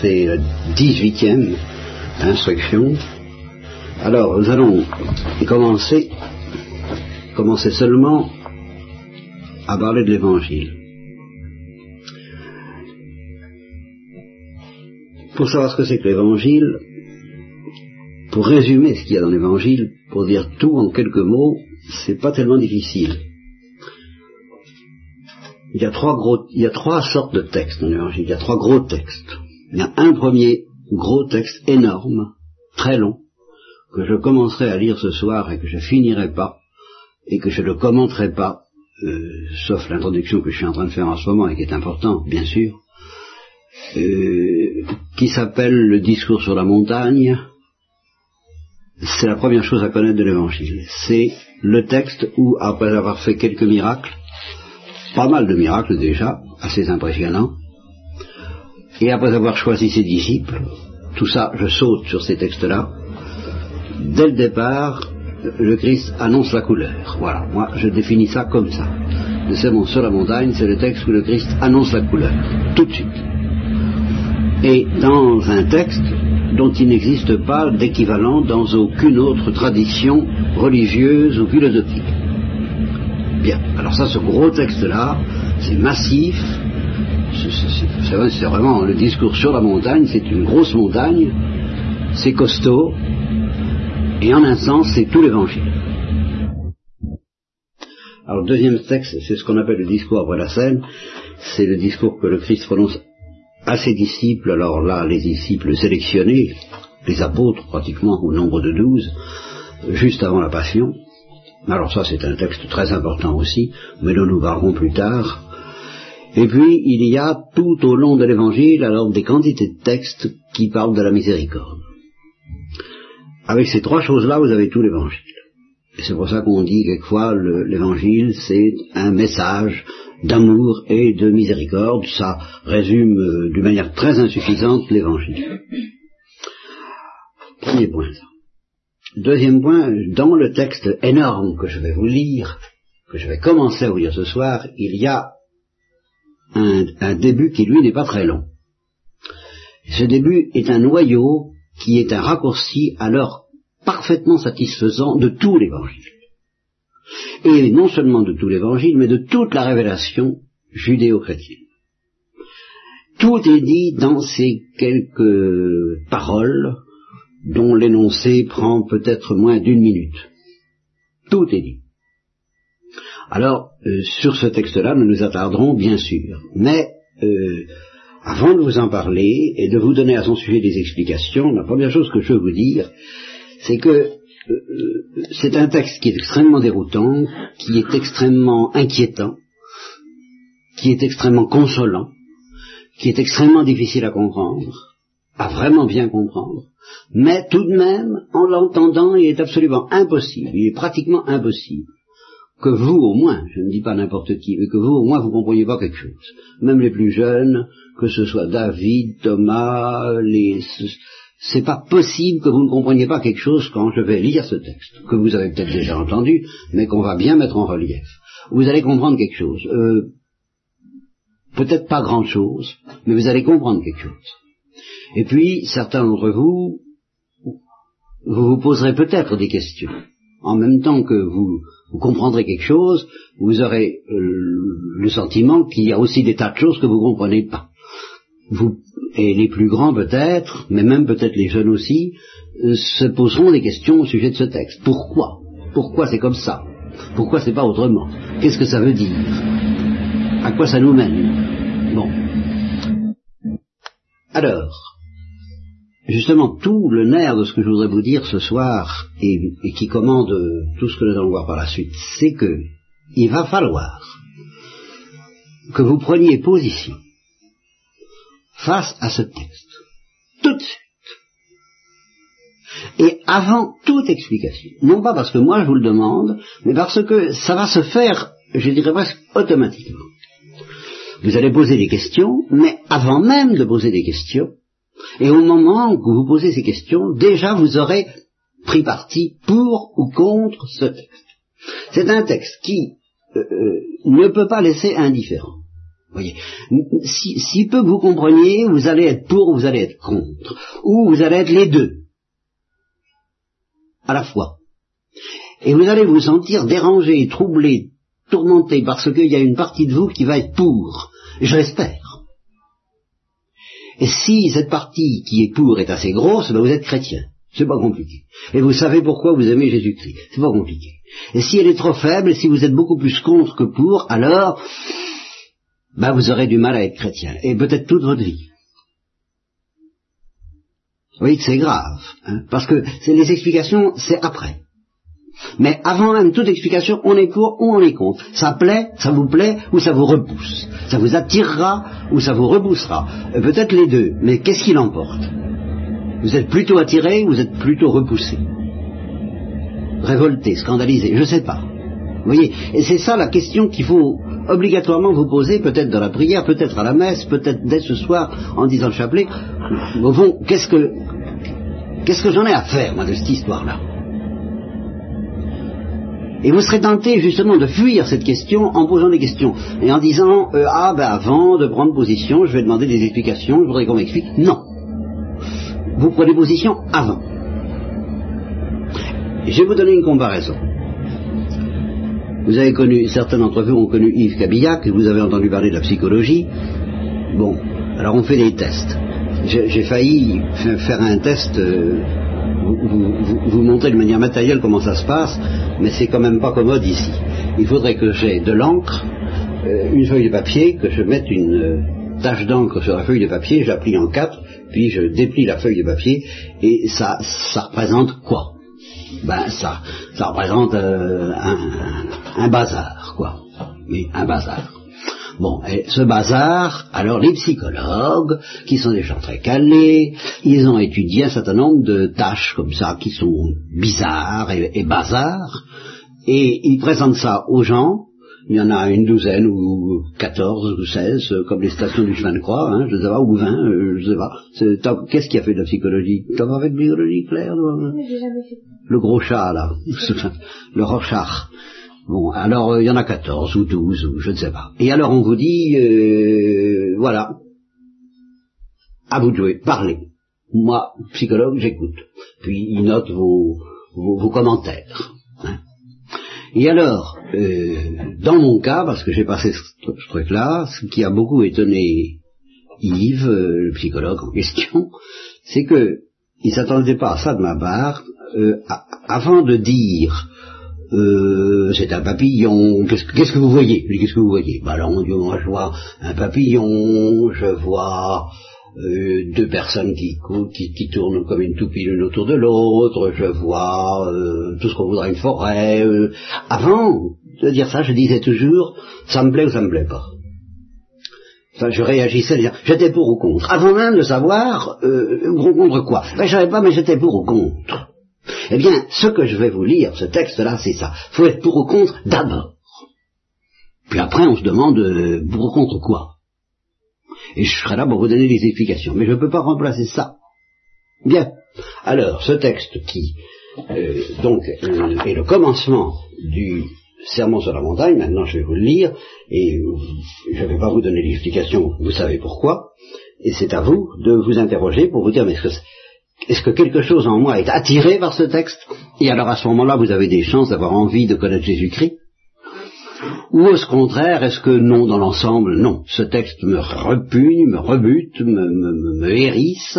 c'est la 18e instruction. Alors, nous allons commencer, commencer seulement à parler de l'évangile. Pour savoir ce que c'est que l'évangile, pour résumer ce qu'il y a dans l'évangile, pour dire tout en quelques mots, c'est pas tellement difficile. Il y a trois gros, il y a trois sortes de textes dans l'évangile. Il y a trois gros textes. Il y a un premier gros texte énorme, très long, que je commencerai à lire ce soir et que je finirai pas, et que je ne commenterai pas, euh, sauf l'introduction que je suis en train de faire en ce moment et qui est importante, bien sûr, euh, qui s'appelle le discours sur la montagne. C'est la première chose à connaître de l'évangile. C'est le texte où, après avoir fait quelques miracles, pas mal de miracles déjà, assez impressionnants, et après avoir choisi ses disciples, tout ça, je saute sur ces textes-là, dès le départ, le Christ annonce la couleur. Voilà, moi je définis ça comme ça. Le sermon sur la montagne, c'est le texte où le Christ annonce la couleur, tout de suite. Et dans un texte dont il n'existe pas d'équivalent dans aucune autre tradition religieuse ou philosophique. Bien, alors ça, ce gros texte-là, c'est massif, c'est vraiment le discours sur la montagne, c'est une grosse montagne, c'est costaud, et en un sens, c'est tout l'évangile. Alors, deuxième texte, c'est ce qu'on appelle le discours après la scène, c'est le discours que le Christ prononce à ses disciples, alors là, les disciples sélectionnés, les apôtres pratiquement au nombre de douze, juste avant la Passion. Alors ça, c'est un texte très important aussi, mais dont nous parlerons plus tard. Et puis, il y a tout au long de l'Évangile, alors des quantités de textes qui parlent de la miséricorde. Avec ces trois choses-là, vous avez tout l'Évangile. Et c'est pour ça qu'on dit quelquefois l'Évangile, c'est un message d'amour et de miséricorde. Ça résume euh, d'une manière très insuffisante l'Évangile. Premier point. Deuxième point, dans le texte énorme que je vais vous lire, que je vais commencer à vous lire ce soir, il y a un, début qui lui n'est pas très long. Ce début est un noyau qui est un raccourci alors parfaitement satisfaisant de tout l'évangile. Et non seulement de tout l'évangile, mais de toute la révélation judéo-chrétienne. Tout est dit dans ces quelques paroles dont l'énoncé prend peut-être moins d'une minute. Tout est dit. Alors, euh, sur ce texte-là, nous nous attarderons bien sûr. Mais, euh, avant de vous en parler et de vous donner à son sujet des explications, la première chose que je veux vous dire, c'est que euh, c'est un texte qui est extrêmement déroutant, qui est extrêmement inquiétant, qui est extrêmement consolant, qui est extrêmement difficile à comprendre, à vraiment bien comprendre, mais tout de même, en l'entendant, il est absolument impossible, il est pratiquement impossible que vous au moins, je ne dis pas n'importe qui, mais que vous au moins vous compreniez pas quelque chose. Même les plus jeunes, que ce soit David, Thomas, les... C'est pas possible que vous ne compreniez pas quelque chose quand je vais lire ce texte, que vous avez peut-être déjà entendu, mais qu'on va bien mettre en relief. Vous allez comprendre quelque chose. Euh, peut-être pas grand-chose, mais vous allez comprendre quelque chose. Et puis, certains d'entre vous, vous vous poserez peut-être des questions. En même temps que vous, comprendrez quelque chose, vous aurez euh, le sentiment qu'il y a aussi des tas de choses que vous ne comprenez pas. Vous, et les plus grands peut-être, mais même peut-être les jeunes aussi, euh, se poseront des questions au sujet de ce texte. Pourquoi? Pourquoi c'est comme ça? Pourquoi c'est pas autrement? Qu'est-ce que ça veut dire? À quoi ça nous mène? Bon. Alors, justement tout le nerf de ce que je voudrais vous dire ce soir et, qui commande tout ce que nous allons voir par la suite, c'est que il va falloir que vous preniez position face à ce texte, tout de suite. Et avant toute explication, non pas parce que moi je vous le demande, mais parce que ça va se faire, je dirais presque automatiquement. Vous allez poser des questions, mais avant même de poser des questions, et au moment où vous posez ces questions, déjà vous aurez pris parti pour ou contre ce texte. C'est un texte qui euh, euh, ne peut pas laisser indifférent. Voyez, si, si peu que vous compreniez, vous allez être pour ou vous allez être contre, ou vous allez être les deux, à la fois. Et vous allez vous sentir dérangé, troublé, tourmenté, parce qu'il y a une partie de vous qui va être pour, je l'espère. Et si cette partie qui est pour est assez grosse, ben vous êtes chrétien. C'est pas compliqué. Et vous savez pourquoi vous aimez Jésus-Christ. C'est pas compliqué. Et si elle est trop faible, si vous êtes beaucoup plus contre que pour, alors, ben vous aurez du mal à être chrétien. Et peut-être toute votre vie. Vous voyez que c'est grave. Hein, parce que les explications, c'est après. Mais avant même toute explication, on est pour ou on est contre. Ça plaît, ça vous plaît ou ça vous repousse. Ça vous attirera ou ça vous repoussera. Euh, peut-être les deux, mais qu'est-ce qui l'emporte? Vous êtes plutôt attiré ou vous êtes plutôt repoussé? Révolté, scandalisé, je ne sais pas. Vous voyez Et c'est ça la question qu'il faut obligatoirement vous poser, peut-être dans la prière, peut-être à la messe, peut-être dès ce soir en disant le chapelet. Qu'est-ce que qu'est-ce que j'en ai à faire, de cette histoire-là? Et vous serez tenté justement de fuir cette question en posant des questions et en disant euh, ah ben avant de prendre position, je vais demander des explications, je voudrais qu'on m'explique. Non. Vous prenez position avant. Je vais vous donner une comparaison. Vous avez connu, certains d'entre vous ont connu Yves Cabillac, vous avez entendu parler de la psychologie. Bon, alors on fait des tests. J'ai failli faire un test euh, vous, vous, montrer de manière matérielle comment ça se passe, mais c'est quand même pas commode ici. Il faudrait que j'ai de l'encre, euh, une feuille de papier, que je mette une euh, tache d'encre sur la feuille de papier, je plie en quatre, puis je déplie la feuille de papier, et ça, ça représente quoi? Ben ça, ça représente euh, un, un bazar, quoi. Oui, un bazar. Bon, et ce bazar, alors les psychologues, qui sont des gens très calés, ils ont étudié un certain nombre de tâches comme ça, qui sont bizarres et, et bazars, et ils présentent ça aux gens, il y en a une douzaine ou quatorze ou seize, comme les stations du chemin de croix, hein, je ne sais pas, ou vingt, euh, je sais pas. Qu'est-ce qui a fait de la psychologie? T'as pas fait de psychologie, Claire Le gros chat, là. le Rorschach. Bon, alors euh, il y en a 14 ou 12 ou je ne sais pas. Et alors on vous dit, euh, voilà, à vous de jouer, parlez. Moi, psychologue, j'écoute. Puis il note vos, vos, commentaires. Hein. Et alors, euh, dans mon cas, parce que j'ai passé ce, truc-là, ce qui a beaucoup étonné Yves, le psychologue en question, c'est que il s'attendait pas à ça de ma part, avant de dire euh, c'est un papillon, qu'est-ce que vous voyez? Qu'est-ce que vous voyez? Bah alors, moi je vois un papillon, je vois euh, deux personnes qui, qui, qui, tournent comme une toupie l'une autour de l'autre, je vois euh, tout ce qu'on voudrait une forêt. Euh. Avant de dire ça, je disais toujours, ça me plaît ou ça me plaît pas. Enfin, je réagissais, j'étais pour ou contre. Avant même de savoir, euh, contre quoi ben, Je savais pas, mais j'étais pour ou contre. Eh bien, ce que je vais vous lire, ce texte-là, c'est ça. Faut être pour ou contre d'abord. Puis après, on se demande euh, pour ou contre quoi. Et je serai là pour vous donner des explications. Mais je ne peux pas remplacer ça. Bien. Alors, ce texte qui, euh, donc, euh, est le commencement du sermon sur la montagne, maintenant je vais vous le lire, et je ne vais pas vous donner l'explication, vous savez pourquoi, et c'est à vous de vous interroger pour vous dire, mais est-ce que est-ce que quelque chose en moi est attiré par ce texte? Et alors à ce moment-là, vous avez des chances d'avoir envie de connaître Jésus-Christ? Ou au contraire, est-ce que non, dans l'ensemble, non, ce texte me repugne, me rebute, me, me, hérisse,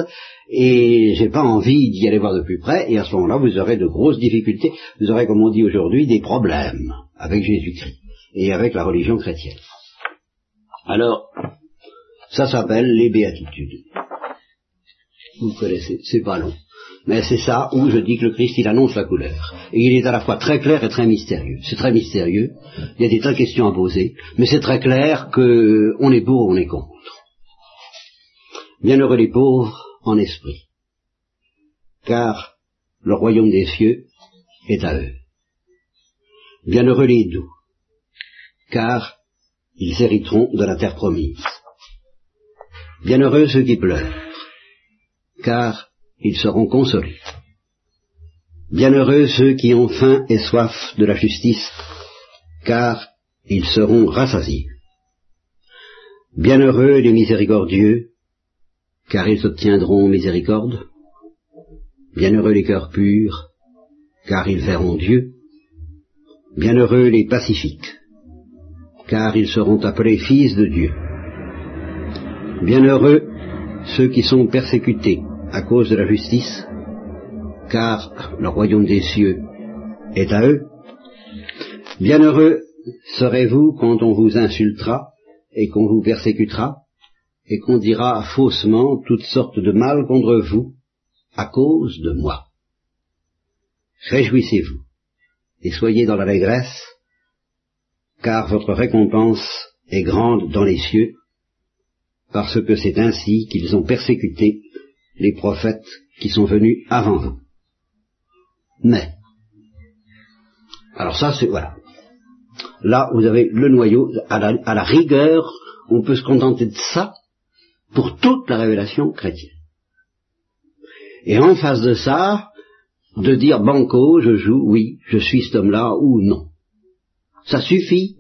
et j'ai pas envie d'y aller voir de plus près, et à ce moment-là, vous aurez de grosses difficultés, vous aurez, comme on dit aujourd'hui, des problèmes avec Jésus-Christ et avec la religion chrétienne. Alors, ça s'appelle les béatitudes vous connaissez, c'est pas long. Mais c'est ça où je dis que le Christ, il annonce la couleur. Et il est à la fois très clair et très mystérieux. C'est très mystérieux, il y a des tas de questions à poser, mais c'est très clair qu'on est pour ou on est contre. Bienheureux les pauvres en esprit, car le royaume des cieux est à eux. Bienheureux les doux, car ils hériteront de la terre promise. Bienheureux ceux qui pleurent, car ils seront consolés. Bienheureux ceux qui ont faim et soif de la justice, car ils seront rassasiés. Bienheureux les miséricordieux, car ils obtiendront miséricorde. Bienheureux les cœurs purs, car ils verront Dieu. Bienheureux les pacifiques, car ils seront appelés fils de Dieu. Bienheureux ceux qui sont persécutés à cause de la justice, car le royaume des cieux est à eux. Bienheureux serez-vous quand on vous insultera et qu'on vous persécutera et qu'on dira faussement toutes sortes de mal contre vous à cause de moi. Réjouissez-vous et soyez dans l'allégresse, car votre récompense est grande dans les cieux, parce que c'est ainsi qu'ils ont persécuté les prophètes qui sont venus avant vous. Mais, alors ça c'est, voilà. Là, vous avez le noyau, à la, à la rigueur, on peut se contenter de ça pour toute la révélation chrétienne. Et en face de ça, de dire banco, je joue, oui, je suis cet homme-là, ou non. Ça suffit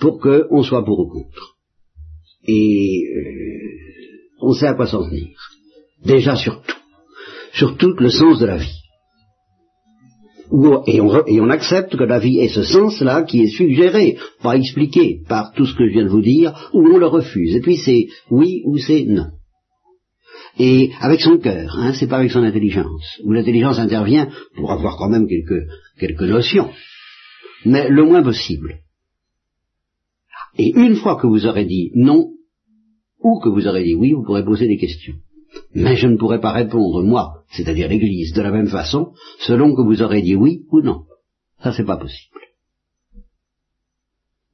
pour qu'on soit pour ou contre. Et euh, on sait à quoi s'en tenir. Déjà sur tout. Sur tout le sens de la vie. Et on, et on, accepte que la vie ait ce sens-là qui est suggéré, pas expliqué par tout ce que je viens de vous dire, ou on le refuse. Et puis c'est oui ou c'est non. Et avec son cœur, hein, c'est pas avec son intelligence, où l'intelligence intervient pour avoir quand même quelques, quelques notions, mais le moins possible. Et une fois que vous aurez dit non, ou que vous aurez dit oui, vous pourrez poser des questions. Mais je ne pourrai pas répondre, moi, c'est-à-dire l'Église, de la même façon, selon que vous aurez dit oui ou non. Ça, c'est pas possible.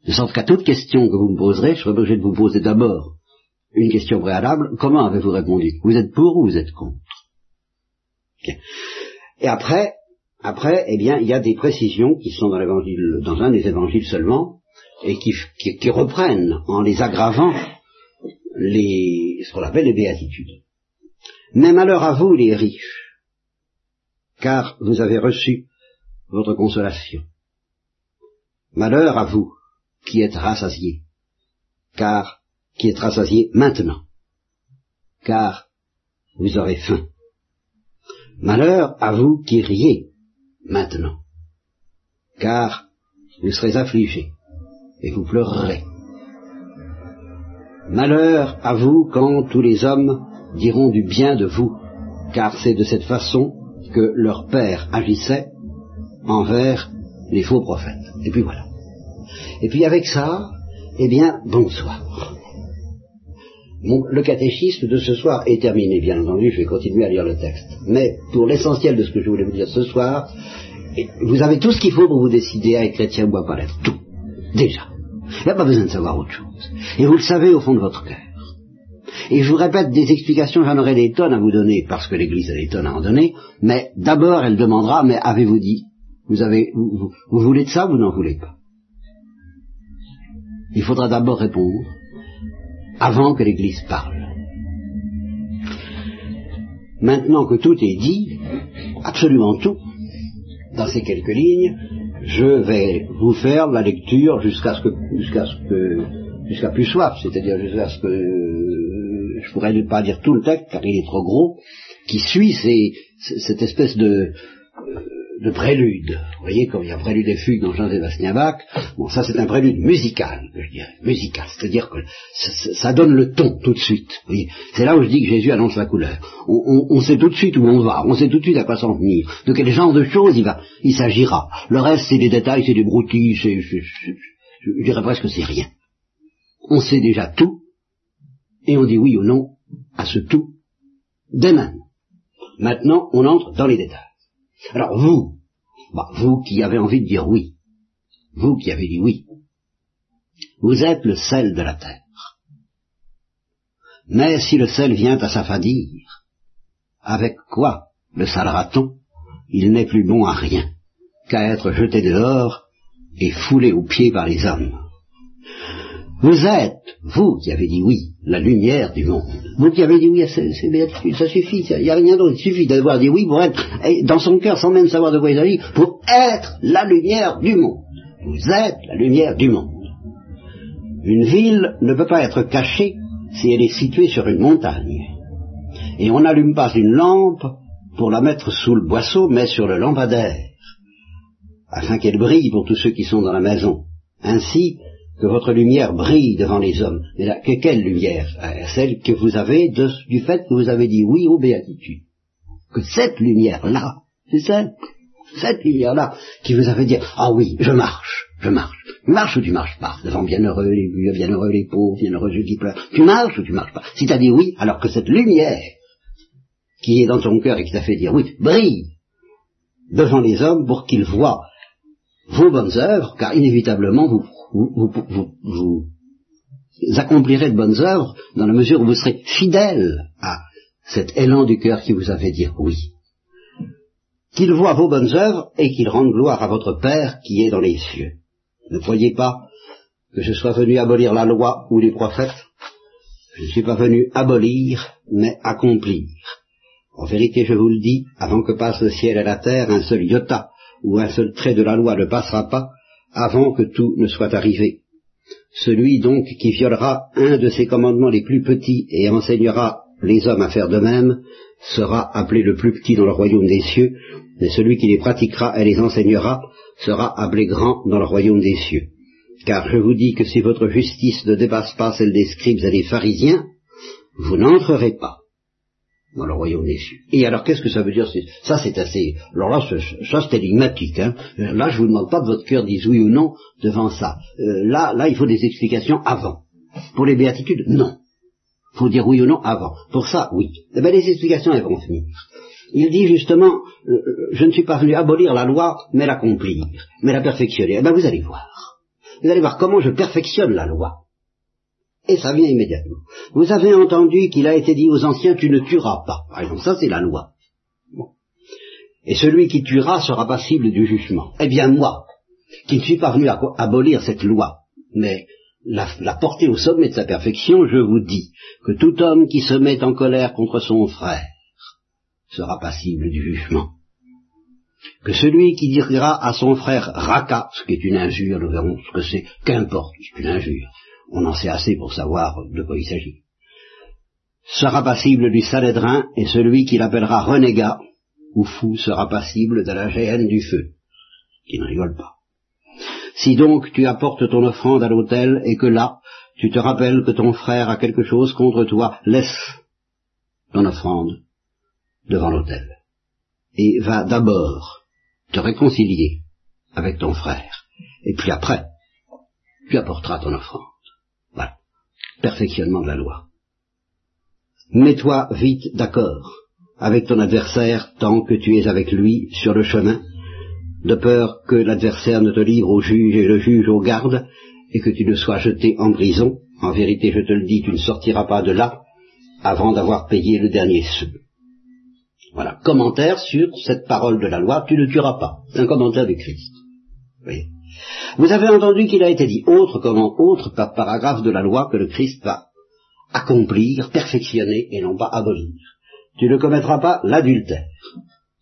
De sorte qu'à toute question que vous me poserez, je serai obligé de vous poser d'abord une question préalable. Comment avez-vous répondu? Vous êtes pour ou vous êtes contre? Et après, après, eh bien, il y a des précisions qui sont dans l'évangile, dans un des évangiles seulement, et qui, qui reprennent en les aggravant les, ce qu'on appelle les béatitudes. Mais malheur à vous, les riches, car vous avez reçu votre consolation. Malheur à vous, qui êtes rassasiés, car qui êtes rassasiés maintenant, car vous aurez faim. Malheur à vous qui riez maintenant, car vous serez affligés et vous pleurerez. Malheur à vous quand tous les hommes diront du bien de vous, car c'est de cette façon que leur père agissait envers les faux prophètes. Et puis voilà. Et puis avec ça, eh bien, bonsoir. le catéchisme de ce soir est terminé, bien entendu, je vais continuer à lire le texte. Mais pour l'essentiel de ce que je voulais vous dire ce soir, vous avez tout ce qu'il faut pour vous décider à être chrétien ou à pas l'être. Tout. Déjà. Il n'y a pas besoin de savoir autre chose. Et vous le savez au fond de votre cœur. Et je vous répète, des explications, j'en aurai des tonnes à vous donner, parce que l'Église a des tonnes à en donner, mais d'abord elle demandera, mais avez-vous dit? Vous, avez, vous, voulez de ça ou vous n'en voulez pas Il faudra d'abord répondre, avant que l'Église parle. Maintenant que tout est dit, absolument tout, dans ces quelques lignes, je vais vous faire la lecture jusqu'à ce que jusqu'à ce que jusqu'à plus soif, c'est-à-dire jusqu'à ce que je pourrais ne pas dire tout le texte car il est trop gros, qui suit cette espèce de de prélude. Vous voyez, comme il y a prélude et fugue dans Jean-Sébastien Bach, bon, ça c'est un prélude musical, je dirais, musical, c'est-à-dire que ça, donne le ton tout de suite. C'est là où je dis que Jésus annonce la couleur. On, sait tout de suite où on va, on sait tout de suite à quoi s'en tenir, de quel genre de choses il va, il s'agira. Le reste, c'est des détails, c'est des broutilles, c'est, je dirais presque c'est rien. On sait déjà tout, et on dit oui ou non à ce tout dès. Maintenant, on entre dans les détails. Alors vous, bah, vous qui avez envie de dire oui, vous qui avez dit oui, vous êtes le sel de la terre. Mais si le sel vient à s'affadir, avec quoi le salera-t-on? Il n'est plus bon à rien qu'à être jeté dehors et foulé aux pieds par les hommes. Vous êtes, vous qui avez dit oui, la lumière du monde. Vous qui avez dit oui, c'est ça suffit, il n'y a rien d'autre, il suffit d'avoir dit oui pour être, dans son cœur, sans même savoir de quoi il s'agit, pour être la lumière du monde. Vous êtes la lumière du monde. Une ville ne peut pas être cachée si elle est située sur une montagne. Et on n'allume pas une lampe pour la mettre sous le boisseau, mais sur le lampadaire, afin qu'elle brille pour tous ceux qui sont dans la maison. Ainsi, que votre lumière brille devant les hommes. Mais là, que, quelle lumière euh, Celle que vous avez du fait que vous avez dit oui aux béatitudes. Que cette lumière-là, c'est celle, cette lumière-là, qui vous avait dit, ah oui, je marche, je marche. Tu marches ou tu marches pas Devant bienheureux les bienheureux les pauvres, bienheureux ceux qui pleurent. Tu marches ou tu marches pas Si tu as dit oui, alors que cette lumière qui est dans ton cœur et qui t'a fait dire oui, brille devant les hommes pour qu'ils voient vos bonnes œuvres, car inévitablement vous vous, accomplirez de bonnes œuvres dans la mesure où vous serez fidèle à cet élan du cœur qui vous a fait dire oui. Qu'il voit vos bonnes œuvres et qu'il rende gloire à votre Père qui est dans les cieux. Ne croyez pas que je sois venu abolir la loi ou les prophètes. Je ne suis pas venu abolir, mais accomplir. En vérité, je vous le dis, avant que passe le ciel et la terre, un seul iota ou un seul trait de la loi ne passera pas avant que tout ne soit arrivé. Celui donc qui violera un de ces commandements les plus petits et enseignera les hommes à faire de même, sera appelé le plus petit dans le royaume des cieux, mais celui qui les pratiquera et les enseignera sera appelé grand dans le royaume des cieux. Car je vous dis que si votre justice ne dépasse pas celle des scribes et des pharisiens, vous n'entrerez pas dans le royaume des cieux. Et alors qu'est-ce que ça veut dire Ça c'est assez... Alors là, ça c'est énigmatique. Hein. Là, je vous demande pas de votre cœur dise oui ou non devant ça. Euh, là, là, il faut des explications avant. Pour les béatitudes, non. Il faut dire oui ou non avant. Pour ça, oui. Eh bien, les explications, elles vont venir. Il dit justement, euh, euh, je ne suis pas venu abolir la loi, mais l'accomplir, mais la perfectionner. Eh bien, vous allez voir. Vous allez voir comment je perfectionne la loi et ça vient immédiatement. Vous avez entendu qu'il a été dit aux anciens, tu ne tueras pas. Par exemple, ça c'est la loi. Et celui qui tuera sera passible du jugement. Eh bien moi, qui ne suis pas venu abolir cette loi, mais la, la, porter au sommet de sa perfection, je vous dis que tout homme qui se met en colère contre son frère sera passible du jugement. Que celui qui dira à son frère raka, ce qui est une injure, nous verrons ce que c'est, qu'importe, c'est une injure, on en sait assez pour savoir de quoi il s'agit, sera passible du salédrin, et celui qui l'appellera renégat ou fou sera passible de la géhenne du feu, qui ne rigole pas. Si donc tu apportes ton offrande à l'autel et que là, tu te rappelles que ton frère a quelque chose contre toi, laisse ton offrande devant l'autel et va d'abord te réconcilier avec ton frère. Et puis après, tu apporteras ton offrande. Perfectionnement de la loi. Mets-toi vite d'accord avec ton adversaire tant que tu es avec lui sur le chemin, de peur que l'adversaire ne te livre au juge et le juge au garde, et que tu ne sois jeté en prison. En vérité, je te le dis, tu ne sortiras pas de là avant d'avoir payé le dernier sou. Voilà, commentaire sur cette parole de la loi, tu ne tueras pas. C'est un commentaire de Christ. Oui. Vous avez entendu qu'il a été dit, autre comment, autre paragraphe de la loi que le Christ va accomplir, perfectionner et non pas abolir. Tu ne commettras pas l'adultère,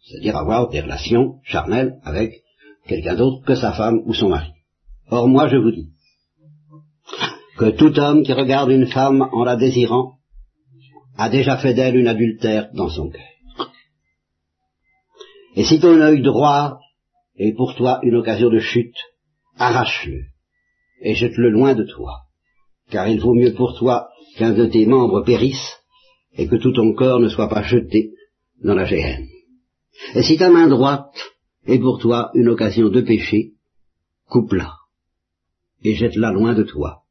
c'est-à-dire avoir des relations charnelles avec quelqu'un d'autre que sa femme ou son mari. Or moi je vous dis que tout homme qui regarde une femme en la désirant a déjà fait d'elle une adultère dans son cœur. Et si ton œil droit est pour toi une occasion de chute, arrache-le et jette-le loin de toi, car il vaut mieux pour toi qu'un de tes membres périsse et que tout ton corps ne soit pas jeté dans la géhenne. Et si ta main droite est pour toi une occasion de péché, coupe-la et jette-la loin de toi,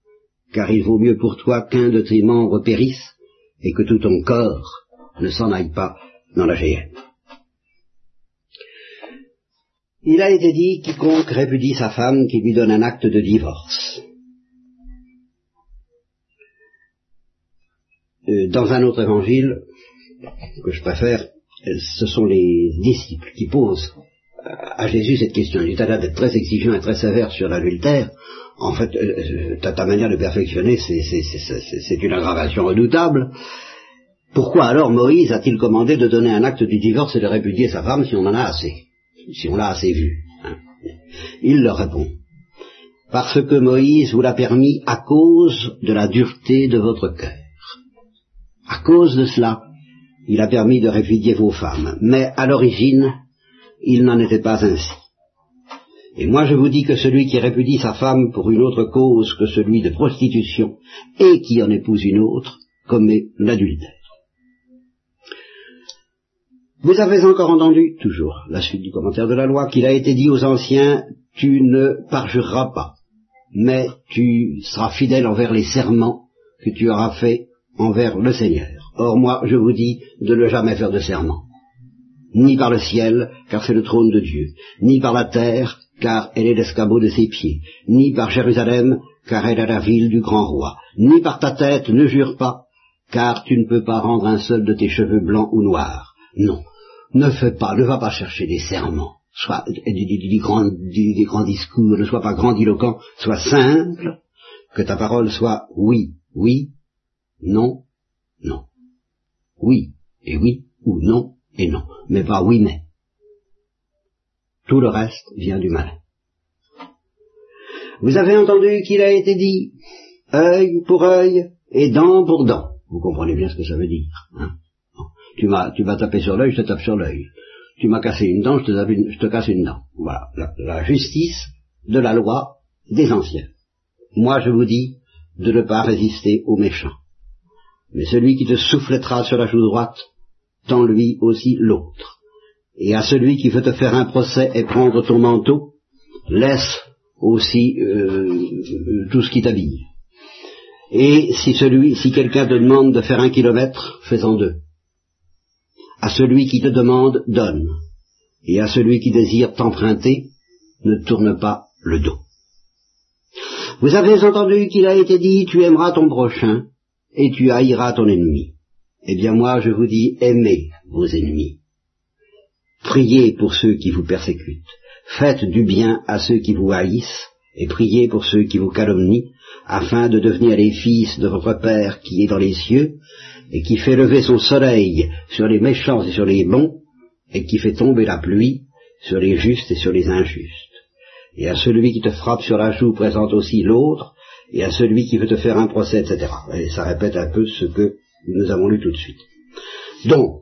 car il vaut mieux pour toi qu'un de tes membres périsse et que tout ton corps ne s'en aille pas dans la géhenne. Il a été dit quiconque répudie sa femme qui lui donne un acte de divorce. Euh, dans un autre évangile que je préfère, ce sont les disciples qui posent à Jésus cette question. Il est à d'être très exigeant et très sévère sur l'adultère. En fait, euh, ta, ta, manière de perfectionner, c'est une aggravation redoutable. Pourquoi alors Moïse a-t-il commandé de donner un acte de divorce et de répudier sa femme si on en a assez? Si on l'a assez vu. Hein. Il leur répond, parce que Moïse vous l'a permis à cause de la dureté de votre cœur. À cause de cela, il a permis de répudier vos femmes. Mais à l'origine, il n'en était pas ainsi. Et moi je vous dis que celui qui répudie sa femme pour une autre cause que celui de prostitution et qui en épouse une autre commet l'adultère. Vous avez encore entendu, toujours, la suite du commentaire de la loi, qu'il a été dit aux anciens, tu ne parjureras pas, mais tu seras fidèle envers les serments que tu auras faits envers le Seigneur. Or moi, je vous dis de ne jamais faire de serment. Ni par le ciel, car c'est le trône de Dieu, ni par la terre, car elle est l'escabeau de ses pieds, ni par Jérusalem, car elle est la ville du grand roi, ni par ta tête, ne jure pas, car tu ne peux pas rendre un seul de tes cheveux blancs ou noirs. Non, ne fais pas, ne va pas chercher des serments, soit des, grands, grands discours, ne sois pas grandiloquent, sois simple, que ta parole soit oui, oui, non, non. Oui et oui, ou non et non, mais pas oui mais. Tout le reste vient du malin. Vous avez entendu qu'il a été dit œil pour œil et dent pour dent. Vous comprenez bien ce que ça veut dire. Hein tu m'as tu m'as tapé sur l'œil, je te tape sur l'œil. Tu m'as cassé une dent, je te, casse une dent. Voilà, la, la justice de la loi des anciens. Moi je vous dis de ne pas résister aux méchants. Mais celui qui te soufflettera sur la joue droite, tend lui aussi l'autre. Et à celui qui veut te faire un procès et prendre ton manteau, laisse aussi euh, tout ce qui t'habille. Et si celui, si quelqu'un te demande de faire un kilomètre, fais-en deux. À celui qui te demande, donne. Et à celui qui désire t'emprunter, ne tourne pas le dos. Vous avez entendu qu'il a été dit, tu aimeras ton prochain, et tu haïras ton ennemi. Eh bien moi je vous dis, aimez vos ennemis. Priez pour ceux qui vous persécutent. Faites du bien à ceux qui vous haïssent, et priez pour ceux qui vous calomnient, afin de devenir les fils de votre Père qui est dans les cieux, et qui fait lever son soleil sur les méchants et sur les bons, et qui fait tomber la pluie sur les justes et sur les injustes. Et à celui qui te frappe sur la joue présente aussi l'autre, et à celui qui veut te faire un procès, etc. Et ça répète un peu ce que nous avons lu tout de suite. Donc,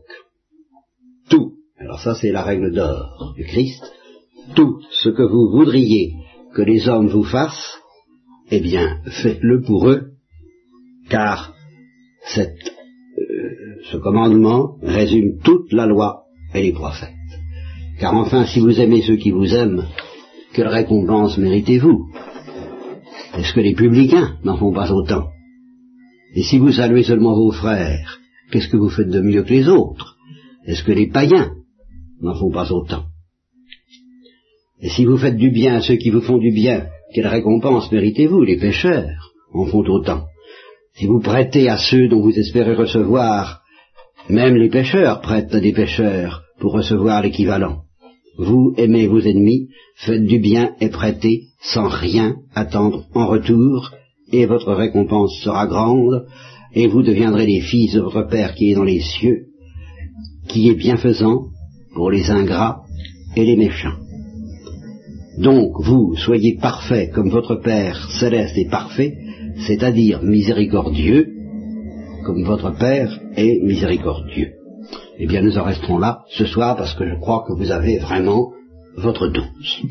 tout, alors ça c'est la règle d'or du Christ, tout ce que vous voudriez que les hommes vous fassent, eh bien, faites-le pour eux, car cette, ce commandement résume toute la loi et les prophètes. Car enfin, si vous aimez ceux qui vous aiment, quelle récompense méritez-vous? Est-ce que les publicains n'en font pas autant? Et si vous saluez seulement vos frères, qu'est-ce que vous faites de mieux que les autres? Est-ce que les païens n'en font pas autant? Et si vous faites du bien à ceux qui vous font du bien, quelle récompense méritez-vous? Les pécheurs en font autant. Si vous prêtez à ceux dont vous espérez recevoir, même les pécheurs prêtent à des pécheurs pour recevoir l'équivalent. Vous aimez vos ennemis, faites du bien et prêtez sans rien attendre en retour, et votre récompense sera grande, et vous deviendrez les fils de votre Père qui est dans les cieux, qui est bienfaisant pour les ingrats et les méchants. Donc vous soyez parfaits comme votre Père céleste est parfait, c'est-à-dire miséricordieux, comme votre Père est miséricordieux. Eh bien, nous en resterons là ce soir parce que je crois que vous avez vraiment votre dose.